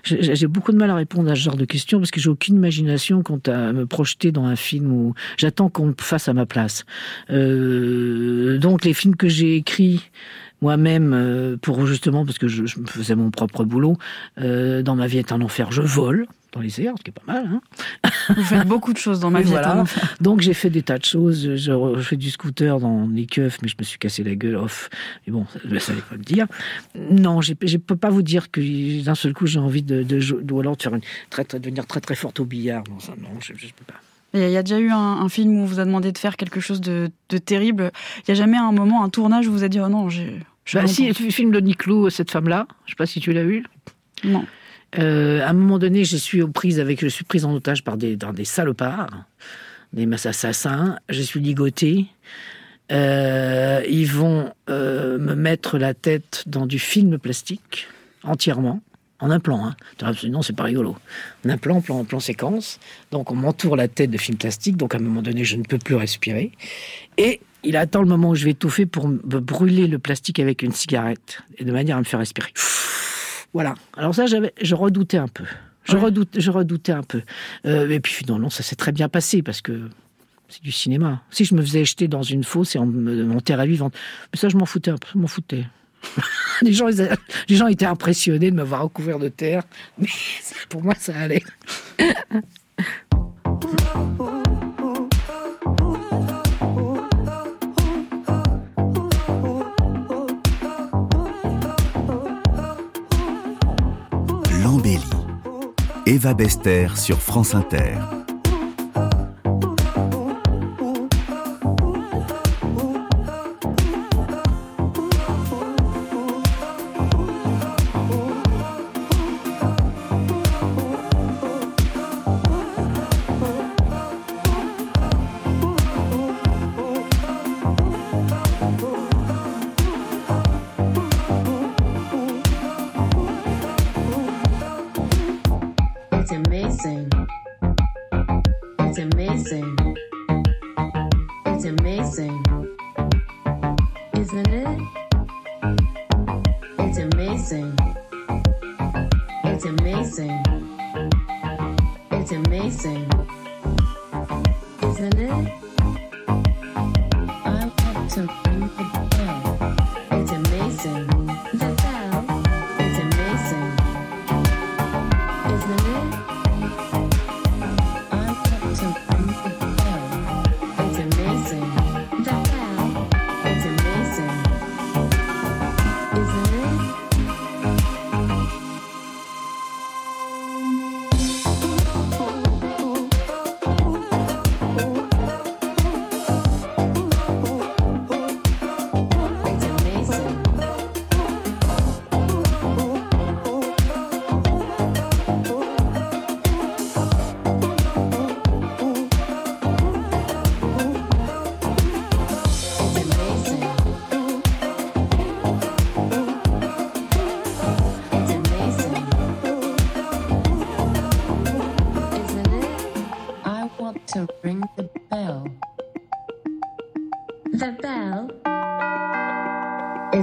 J'ai beaucoup de mal à répondre à ce genre de questions parce que j'ai aucune imagination quant à me projeter dans un film où j'attends qu'on le fasse à ma place. Euh, donc les films que j'ai écrits moi-même euh, pour justement parce que je, me faisais mon propre boulot euh, dans ma vie est un enfer je vole dans les airs ce qui est pas mal hein Vous faites beaucoup de choses dans ma vie. voilà. donc j'ai fait des tas de choses je, fais du scooter dans les keufs mais je me suis cassé la gueule off mais bon ça, allait pas le dire non je peux pas vous dire que d'un seul coup j'ai envie de, de, jou- ou alors de faire une très, très devenir très très forte au billard non ça non je, je peux pas Il y a- déjà eu un, un film où on vous a demandé de faire quelque chose de, de terrible. Il y a jamais un moment, un tournage où vous a dit oh non, j'ai. bah, si le film de Niclou cette femme là je sais pas si tu l'as vu Non. Euh, à un moment donné, je suis aux avec, je suis prise en otage par des, dans des salopards, des assassins. Je suis ligotée. Euh, ils vont euh, me mettre la tête dans du film plastique entièrement. En un plan, hein. C'est pas rigolo. En un plan, plan, plan séquence. Donc, on m'entoure la tête de film plastique. Donc, à un moment donné, je ne peux plus respirer. Et il attend le moment où je vais étouffer pour me brûler le plastique avec une cigarette. Et de manière à me faire respirer. Voilà. Alors ça, je redoutais un peu. Je, Ouais. redoute, je redoutais un peu. Euh, et puis finalement, ça s'est très bien passé parce que c'est du cinéma. Si je me faisais jeter dans une fosse et en, en terre à vivante, mais ça, je m'en foutais un peu. Je m'en foutais. les, gens, ils les gens étaient impressionnés de me voir recouvert de terre. Mais pour moi, ça allait. Eva Bester sur France Inter.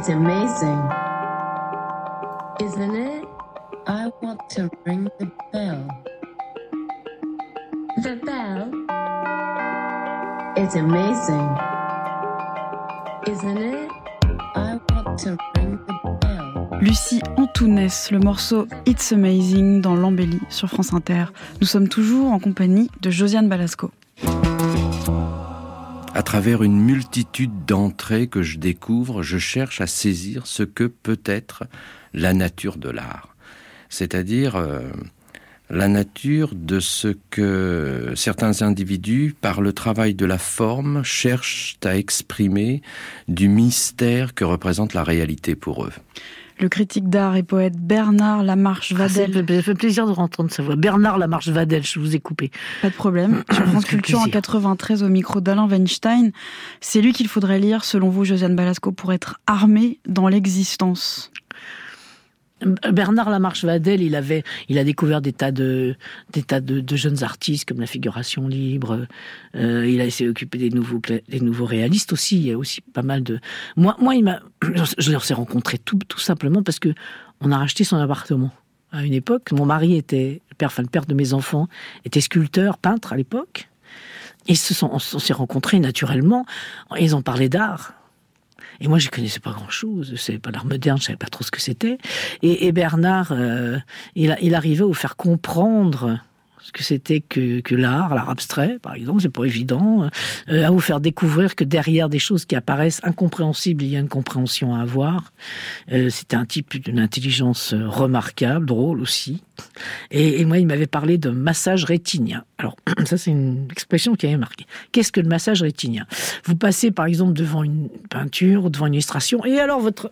It's amazing, isn't it? I want to ring the bell. The bell? It's amazing, isn't it? I want to ring the bell. Lucie Antounès, le morceau It's Amazing dans l'embellie sur France Inter. Nous sommes toujours en compagnie de Josiane Balasco à travers une multitude d'entrées que je découvre, je cherche à saisir ce que peut être la nature de l'art. C'est-à-dire euh, la nature de ce que certains individus, par le travail de la forme, cherchent à exprimer du mystère que représente la réalité pour eux le critique d'art et poète Bernard Lamarche ah, ça fait plaisir de entendre sa voix. Bernard Lamarche Vadel, je vous ai coupé. Pas de problème. Sur France Culture en 93 au micro d'Alain Weinstein, c'est lui qu'il faudrait lire, selon vous, Josiane Balasco, pour être armé dans l'existence. Bernard Lamarche Vadel, il avait, il a découvert des tas de, des tas de, jeunes artistes comme la figuration libre. Euh, il a essayé d'occuper des nouveaux, des nouveaux réalistes aussi. Il y a aussi pas mal de. Moi, moi, je les ai rencontrés tout, tout simplement parce que on a racheté son appartement à une époque. Mon mari était le père, enfin le père de mes enfants était sculpteur, peintre à l'époque. Et se sont, on s'est rencontrés naturellement. Ils ont parlé d'art. Et moi, je connaissais pas grand-chose. Je savais pas l'art moderne, je savais pas trop ce que c'était. Et, Bernard, euh, il, il arrivait à vous faire comprendre ce que c'était que, l'art, l'art abstrait, par exemple, c'est pas évident, euh, à vous faire découvrir que derrière des choses qui apparaissent incompréhensibles, il y a une compréhension à avoir. Euh, c'était un type d'une intelligence remarquable, drôle aussi. Et, moi, il m'avait parlé de massage rétinien. Alors, ça, c'est une expression qui avait marqué. Qu'est-ce que le massage rétinien? Vous passez, par exemple, devant une peinture devant une illustration, et alors votre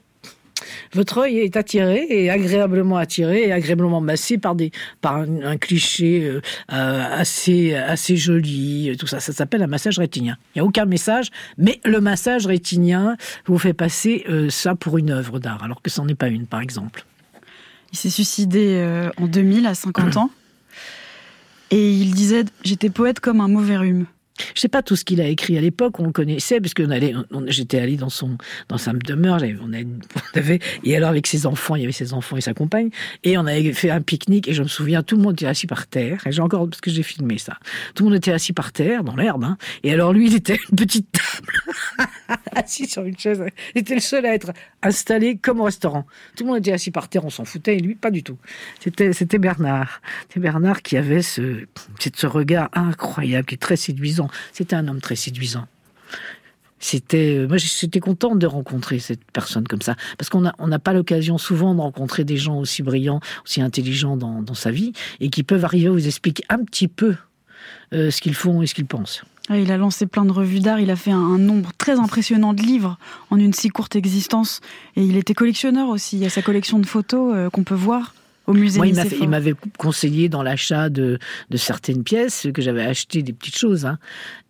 votre œil est attiré et agréablement attiré et agréablement massé par des par un, cliché euh, euh, assez assez joli tout ça. Ça s'appelle un massage rétinien. Il y a aucun message mais le massage rétinien vous fait passer euh, ça pour une œuvre d'art alors que ce n'en est pas une par exemple. Il s'est suicidé en 2000 à 50 ans. Et il disait j'étais poète comme un mauvais rhume je sais pas tout ce qu'il a écrit à l'époque, on le connaissait, parce que allait, j'étais allé dans son, dans sa demeure, on avait, et alors avec ses enfants, il y avait ses enfants et sa compagne, et on avait fait un pique-nique, et je me souviens, tout le monde était assis par terre, et j'ai encore, parce que j'ai filmé ça, tout le monde était assis par terre, dans l'herbe, hein, et alors lui, il était une petite table, assis sur une chaise, il était le seul à être installé comme au restaurant. Tout le monde était assis par terre, on s'en foutait, et lui, pas du tout. C'était, c'était Bernard. C'était Bernard qui avait ce, ce regard incroyable, qui est très séduisant c'était un homme très séduisant. c'était, euh, moi j'étais contente de rencontrer cette personne comme ça, parce qu'on n'a on n'a pas l'occasion souvent de rencontrer des gens aussi brillants, aussi intelligents dans, sa vie, et qui peuvent arriver à vous expliquer un petit peu euh, ce qu'ils font et ce qu'ils pensent. Il a lancé plein de revues d'art, il a fait un, un nombre très impressionnant de livres en une si courte existence. Et il était collectionneur aussi, il y a sa collection de photos euh, qu'on peut voir au musée Moi, il m'avait conseillé dans l'achat de, de certaines pièces que j'avais acheté des petites choses. hein.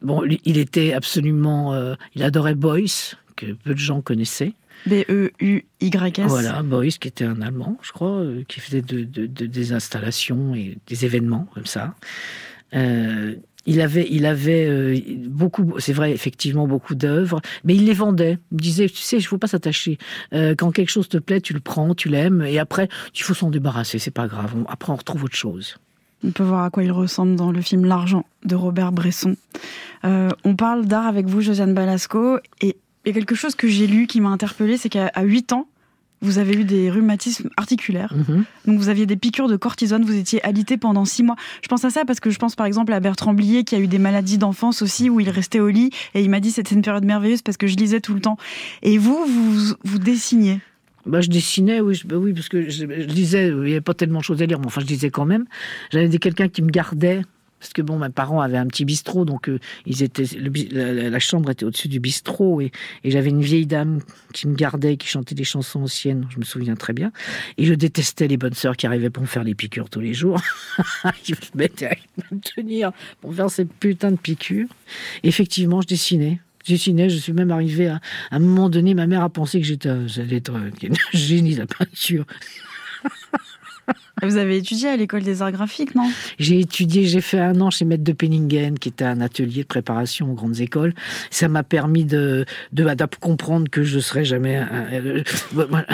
Bon, il était absolument, euh, il adorait Beuys, que peu de gens connaissaient. B-E-U-Y-S. Voilà, Beuys, qui était un Allemand, je crois, euh, qui faisait de, de- de- des installations et des événements comme ça. Euh, il avait, il avait euh, beaucoup, c'est vrai, effectivement, beaucoup d'œuvres, mais il les vendait. Il disait, tu sais, il faut pas s'attacher. Euh, quand quelque chose te plaît, tu le prends, tu l'aimes, et après, il faut s'en débarrasser, c'est pas grave. Après, on retrouve autre chose. On peut voir à quoi il ressemble dans le film L'argent de Robert Bresson. Euh, on parle d'art avec vous, Josiane Balasco, et a quelque chose que j'ai lu qui m'a interpellée, c'est qu'à à 8 ans, vous avez eu des rhumatismes articulaires. Mhm. Donc vous aviez des piqûres de cortisone, vous étiez alité pendant 6 mois. Je pense à ça parce que je pense par exemple à Bertrand Blier qui a eu des maladies d'enfance aussi où il restait au lit et il m'a dit c'était une période merveilleuse parce que je lisais tout le temps. Et vous, vous, vous dessiniez? Bah, je dessinais, oui, je- bah oui, parce que je, je lisais, il n'y avait pas tellement de choses à lire, mais enfin, je lisais quand même. J'avais quelqu'un qui me gardait, parce que bon, mes parents avaient un petit bistrot, donc euh, ils étaient, la, chambre était au-dessus du bistrot, et, j'avais une vieille dame qui me gardait, qui chantait des chansons anciennes, je me souviens très bien. Et je détestais les bonnes sœurs qui arrivaient pour me faire les piqûres tous les jours. Ils me mettaient à me tenir pour faire ces putains de piqûres. Effectivement, je dessinais. Je dessinais, je suis même arrivé à, un moment donné, ma mère a pensé que j'étais, un- j'allais être euh, génie de la peinture. Vous avez étudié à l'école des arts graphiques, non? J'ai étudié, j'ai fait un an chez Maître de Penningen, qui était un atelier de préparation aux grandes écoles. Ça m'a permis de, de, de comprendre que je serais jamais un, voilà,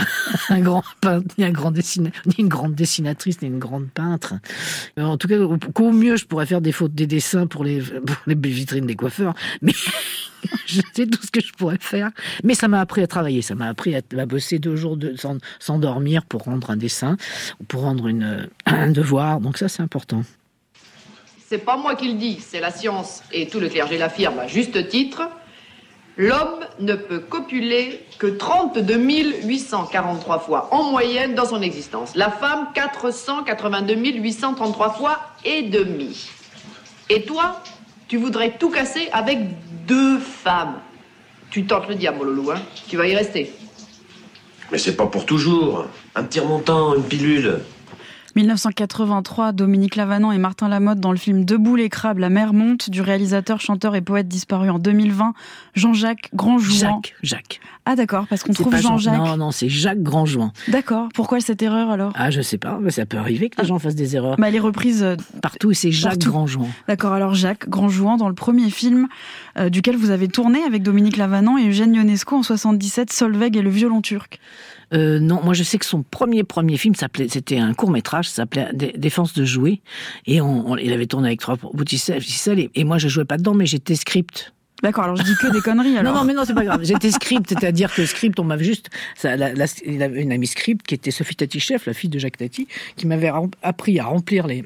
un grand peintre, ni un grand ni une grande dessinatrice, ni une grande peintre. Euh, En tout cas, au- qu'au mieux, je pourrais faire des fautes, des dessins pour les, pour les vitrines des coiffeurs. Mais je sais tout ce que je pourrais faire. Mais ça m'a appris à travailler. Ça m'a appris à, bosser deux jours sans, sans dormir pour rendre un dessin, ou pour rendre une, un devoir. Donc ça, c'est important. C'est pas moi qui le dis, c'est la science et tout le clergé l'affirme à juste titre. L'homme ne peut copuler que 32 843 fois en moyenne dans son existence. La femme, 482 833 fois et demi. Et toi, tu voudrais tout casser avec deux femmes. Tu tentes le diable, loulou, hein Tu vas y rester. Mais c'est pas pour toujours. Un petit remontant, une pilule. 1983, Dominique Lavanant et Martin Lamotte dans le film Debout les crabes, la mer monte du réalisateur, chanteur et poète disparu en 2020, Jean-Jacques Grandjouan. Jacques, Jacques. Ah d'accord, parce qu'on trouve Jean-Jacques. Non, non, c'est Jacques Grandjouan. D'accord, pourquoi cette erreur alors? Ah, je sais pas, mais ça peut arriver que les gens fassent des erreurs. bah, Elle est reprise euh, Partout, et c'est Jacques partout. Grandjouan. D'accord, alors Jacques Grandjouan dans le premier film euh, duquel vous avez tourné avec Dominique Lavanant et Eugène Ionesco en 77, Solveig et le violon turc. Euh, non, moi je sais que son premier premier film s'appelait, c'était un court métrage, ça s'appelait Dé- Défense de jouer, et on, on- il avait tourné avec trois Bouticelles, et, et moi je jouais pas dedans, mais j'étais script. D'accord, alors je dis que des conneries alors. Non, non, mais non, c'est pas grave. J'étais script, c'est-à-dire que script, on m'avait juste, ça, la- la- il avait une amie script qui était Sophie Tati Chef, la fille de Jacques Tati, qui m'avait appris à remplir les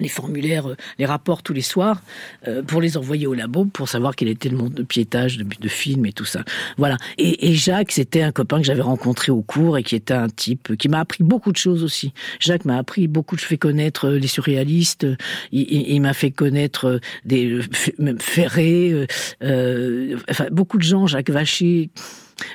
les formulaires, euh, les rapports tous les soirs euh, pour les envoyer au labo pour savoir quel était le monde de piétage de, de films et tout ça. Voilà. Et, et Jacques, c'était un copain que j'avais rencontré au cours et qui était un type qui m'a appris beaucoup de choses aussi. Jacques m'a appris beaucoup. Je fais connaître euh, les surréalistes. euh, Il, il- il m'a fait connaître des même Ferré, euh, enfin beaucoup de gens. Jacques Vacher.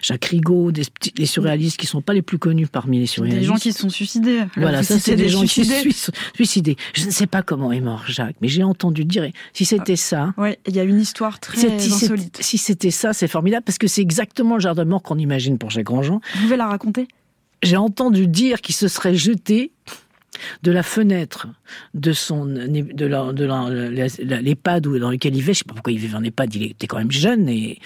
Jacques Rigaud, des, petits- des surréalistes qui sont pas les plus connus parmi les surréalistes. Des gens qui se sont suicidés. Voilà, ça c'est des gens qui se sont suicidés. Je ne sais pas comment est mort Jacques, mais j'ai entendu dire. Si c'était ça, Ouais, il y a une histoire très insolite. si c'était ça, c'est formidable parce que c'est exactement le genre de mort qu'on imagine pour Jacques Grandjean. Vous pouvez la raconter? J'ai entendu dire qu'il se serait jeté de la fenêtre de son de la- la- la- la- l'EHPAD où- dans lequel il vivait, je sais pas pourquoi il vivait en EHPAD, il était quand même jeune et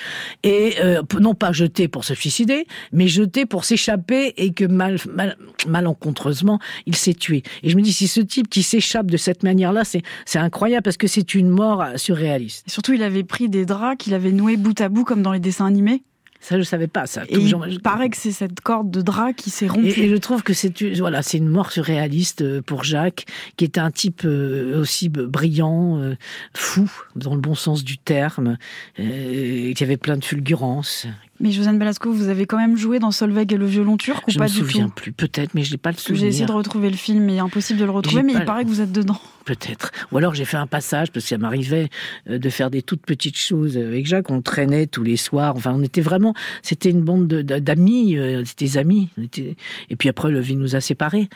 euh, non pas jeté pour se suicider, mais jeté pour s'échapper et que mal, mal malencontreusement il s'est tué. Et je me dis si ce type qui s'échappe de cette manière-là, c'est c'est incroyable parce que c'est une mort surréaliste. Surtout, il avait pris des draps qu'il avait noués bout à bout comme dans les dessins animés. Ça, je savais pas. Ça. Et il paraît que c'est cette corde de drap qui s'est rompue. Et, et, je trouve que c'est voilà, c'est une mort surréaliste euh, pour Jacques, qui est un type euh, aussi brillant, euh, fou dans le bon sens du terme, qui avait plein de fulgurance, mais Josiane Balasco, vous avez quand même joué dans Solveig et le violon turc ou je pas me du tout souviens plus, peut-être, mais je n'ai pas le souvenir. J'ai essayé de retrouver le film, mais impossible de le retrouver, mais il paraît que vous êtes dedans. Peut-être. Ou alors j'ai fait un passage, parce que ça m'arrivait euh, de faire des toutes petites choses avec Jacques. On traînait tous les soirs. Enfin, on était vraiment. C'était une bande d'amis, euh, des amis. Et puis après, le vie nous a séparés.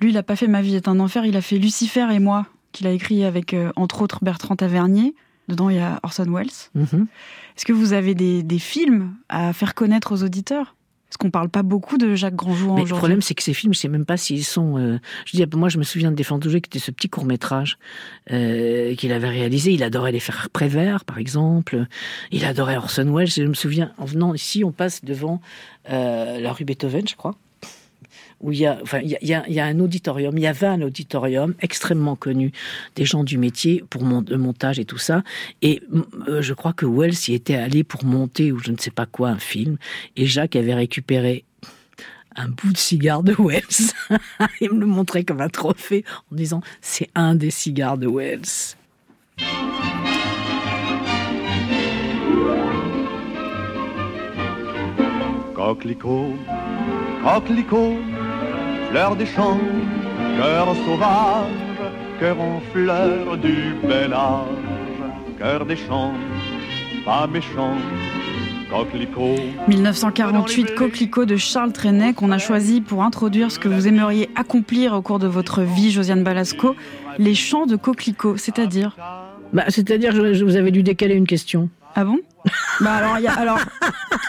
Lui, il n'a pas fait Ma vie est un enfer, il a fait Lucifer et moi, qu'il a écrit avec, euh, entre autres, Bertrand Tavernier. Dedans, il y a Orson Welles. Mhm. Est-ce que vous avez des, des, films à faire connaître aux auditeurs? Parce qu'on parle pas beaucoup de Jacques Grandjouan aujourd'hui. Le problème, c'est que ces films, je sais même pas s'ils sont. Euh, je dis, moi, je me souviens de Défendre qui était ce petit court métrage euh, qu'il avait réalisé. Il adorait les faire Prévert, par exemple. Il adorait Orson Welles. Je me souviens, en venant ici, on passe devant euh, la rue Beethoven, je crois où il y a, un auditorium, il y avait un auditorium extrêmement connu des gens du métier pour mon, le montage et tout ça. Et euh, je crois que Wells y était allé pour monter ou je ne sais pas quoi un film. Et Jacques avait récupéré un bout de cigare de Wells. Il me le montrait comme un trophée en disant c'est un des cigares de Wells. Coquelicot, coquelicot, fleur des champs, cœur sauvage, cœur en fleur du bel âge, cœur des champs, pas méchant. Coquelicot. 1948, Coquelicot de Charles Trenet qu'on a choisi pour introduire ce que vous aimeriez accomplir au cours de votre vie, Josiane Balasco, les chants de Coquelicot, c'est-à-dire bah, C'est-à-dire, je vous avais dû décaler une question. Ah bon Bah alors, y a, alors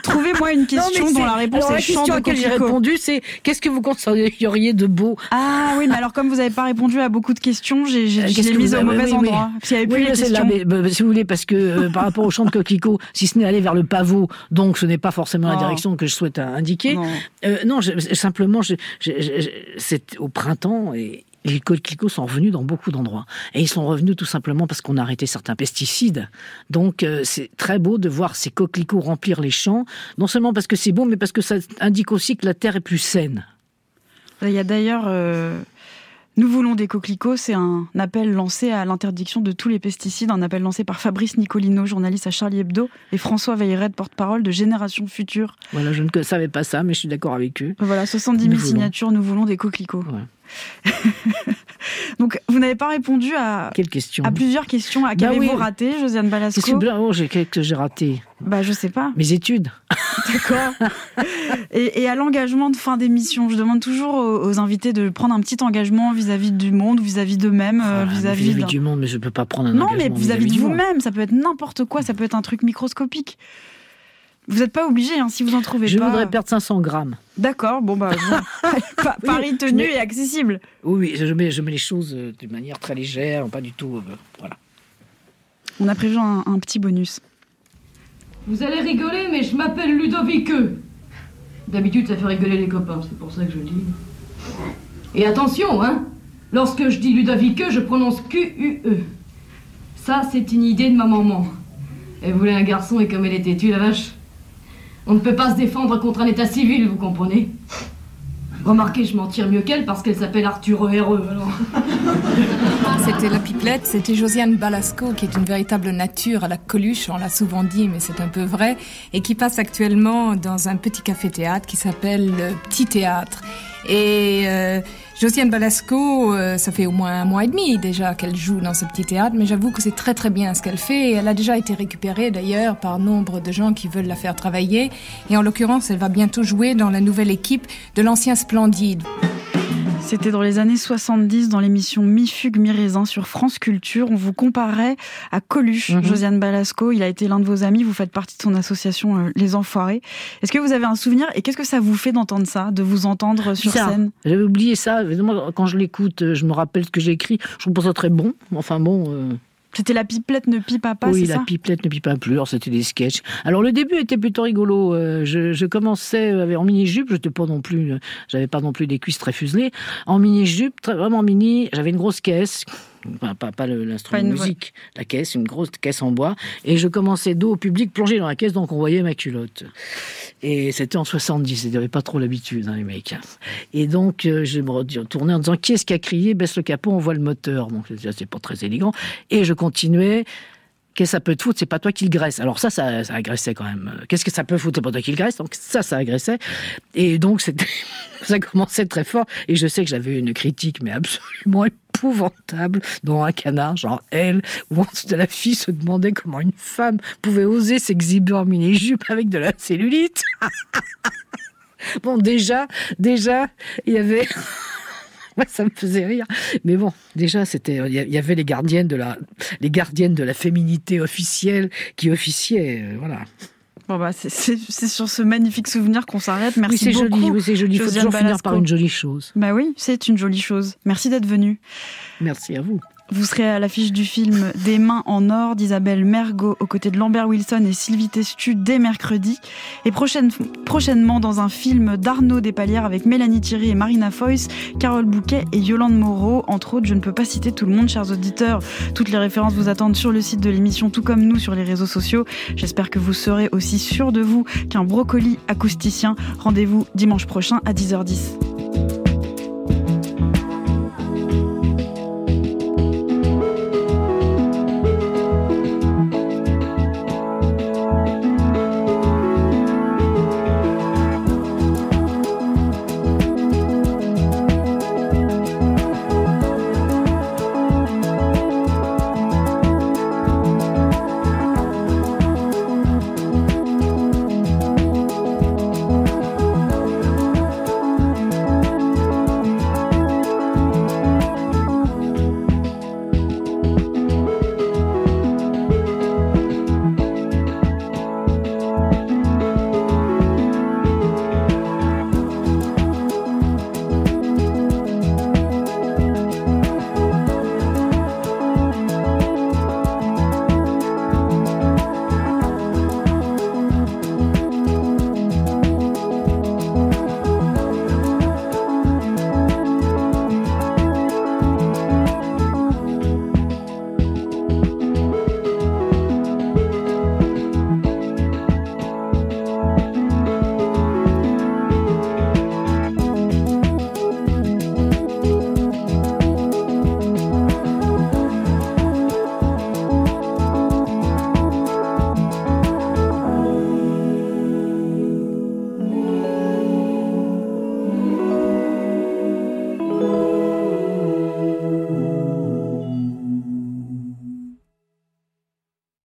trouvez-moi une question dont la réponse alors, est la question à laquelle j'ai répondu, c'est qu'est-ce que vous considériez de beau? Ah oui, mais alors comme vous n'avez pas répondu à beaucoup de questions, j'ai j'ai l'ai mise au mauvais oui, endroit. Oui, avait plus les. Là, mais, bah, si vous voulez, parce que euh, par rapport au chant de Coquelicot, si ce n'est aller vers le pavot, donc ce n'est pas forcément la Oh. direction que je souhaite indiquer. Non. Euh, non, je, simplement, je, je, je, c'est au printemps et les coquelicots sont revenus dans beaucoup d'endroits. Et ils sont revenus tout simplement parce qu'on a arrêté certains pesticides. Donc euh, c'est très beau de voir ces coquelicots remplir les champs, non seulement parce que c'est beau, mais parce que ça indique aussi que la terre est plus saine. Il y a d'ailleurs euh, Nous voulons des coquelicots, c'est un appel lancé à l'interdiction de tous les pesticides, un appel lancé par Fabrice Nicolino, journaliste à Charlie Hebdo, et François Veilleret, porte-parole de Génération Future. Voilà, je ne savais pas ça, mais je suis d'accord avec eux. Voilà, 70 000 Nous voulons. signatures, nous voulons des coquelicots. Ouais. Donc, vous n'avez pas répondu à, Quelle question à plusieurs questions. À Bah qu'avez-vous oui. raté, Josiane Balasco Qu'est-ce que oh, j'ai que j'ai raté Bah, je sais pas. Mes études. D'accord. et, et à l'engagement de fin d'émission, je demande toujours aux, aux invités de prendre un petit engagement vis-à-vis du monde, vis-à-vis d'eux-mêmes, euh, Ah, vis-à-vis vis-à-vis d'un- du monde, mais je peux pas prendre un Non, mais engagement vis-à-vis de monde. vous-même, ça peut être n'importe quoi, ça peut être un truc microscopique. Vous n'êtes pas obligé, hein, si vous en trouvez Je pas. voudrais perdre 500 grammes. D'accord, bon bah, Oui, Paris tenu et accessible. Oui, oui, je mets, je mets les choses euh, de manière très légère, pas du tout. euh, voilà. On a prévu un, un petit bonus. Vous allez rigoler, mais je m'appelle Ludovic. D'habitude, ça fait rigoler les copains, c'est pour ça que je le dis. Et attention, hein Lorsque je dis Ludovic, je prononce Q-U-E. Ça, c'est une idée de ma maman. Elle voulait un garçon et comme elle est têtue, la vache. On ne peut pas se défendre contre un état civil, vous comprenez Remarquez, je m'en tire mieux qu'elle parce qu'elle s'appelle Arthur alors. C'était la pipelette, c'était Josiane Balasco, qui est une véritable nature à la Coluche, on l'a souvent dit, mais c'est un peu vrai, et qui passe actuellement dans un petit café-théâtre qui s'appelle le Petit Théâtre. Et euh, Josiane Balasco, euh, ça fait au moins un mois et demi déjà qu'elle joue dans ce petit théâtre, mais j'avoue que c'est très très bien ce qu'elle fait, elle a déjà été récupérée d'ailleurs par nombre de gens qui veulent la faire travailler, et en l'occurrence, elle va bientôt jouer dans la nouvelle équipe de l'ancien Splendide. C'était dans les années 70, dans l'émission Mi-Fugue, Mi-Raisin sur France Culture. On vous comparait à Coluche, Mhm. Josiane Balasco. Il a été l'un de vos amis. Vous faites partie de son association euh, Les Enfoirés. Est-ce que vous avez un souvenir et qu'est-ce que ça vous fait d'entendre ça, de vous entendre sur scène? J'avais oublié ça. Évidemment, quand je l'écoute, euh, je me rappelle ce que j'ai écrit. Je trouve ça très bon. Enfin bon. euh, C'était la pipelette ne pipe pas, oui, la ça pipelette ne pipe pas plus. Alors, c'était des sketchs. Alors, le début était plutôt rigolo. Euh, je, je commençais euh, en mini-jupe. J'étais pas non plus, euh, j'avais pas non plus des cuisses très fuselées. En mini-jupe, très- vraiment mini. J'avais une grosse caisse. Enfin, pas, pas l'instrument une de musique, la caisse, une grosse caisse en bois. Et je commençais dos au public, plongé dans la caisse, donc on voyait ma culotte. Et c'était en 70, ils n'avaient pas trop l'habitude, hein, les mecs. Et donc, euh, je me retournais en disant, qui est-ce qui a crié Baisse le capot, on voit le moteur. Donc, c'est pas très élégant. Et je continuais. Qu'est-ce que ça peut te foutre C'est pas toi qui le graisse. Alors ça, ça, ça agressait quand même. Qu'est-ce que ça peut foutre C'est pas toi qui le graisse. Donc ça, ça agressait. Et donc ça commençait très fort. Et je sais que j'avais une critique, mais absolument épouvantable, dans un canard, genre elle, où la fille se demandait comment une femme pouvait oser s'exhiber en mini-jupe avec de la cellulite. bon, déjà, déjà, il y avait. Ça me faisait rire. Mais bon, déjà, c'était, il y avait les gardiennes de la, les gardiennes de la féminité officielle qui officiaient, euh, voilà. Bon bah c'est- sur ce magnifique souvenir qu'on s'arrête. Merci oui, c'est beaucoup. joli, oui, c'est joli. Il faut toujours finir par une jolie chose. Bah oui, c'est une jolie chose. Merci d'être venu. Merci à vous. Vous serez à l'affiche du film Des mains en or d'Isabelle Mergot aux côtés de Lambert Wilson et Sylvie Testu dès mercredi. Et prochaine- prochainement dans un film d'Arnaud Despalières avec Mélanie Thierry et Marina Foïs, Carole Bouquet et Yolande Moreau. Entre autres, je ne peux pas citer tout le monde, chers auditeurs. Toutes les références vous attendent sur le site de l'émission, tout comme nous sur les réseaux sociaux. J'espère que vous serez aussi sûr de vous qu'un brocoli acousticien. Rendez-vous dimanche prochain à 10h10.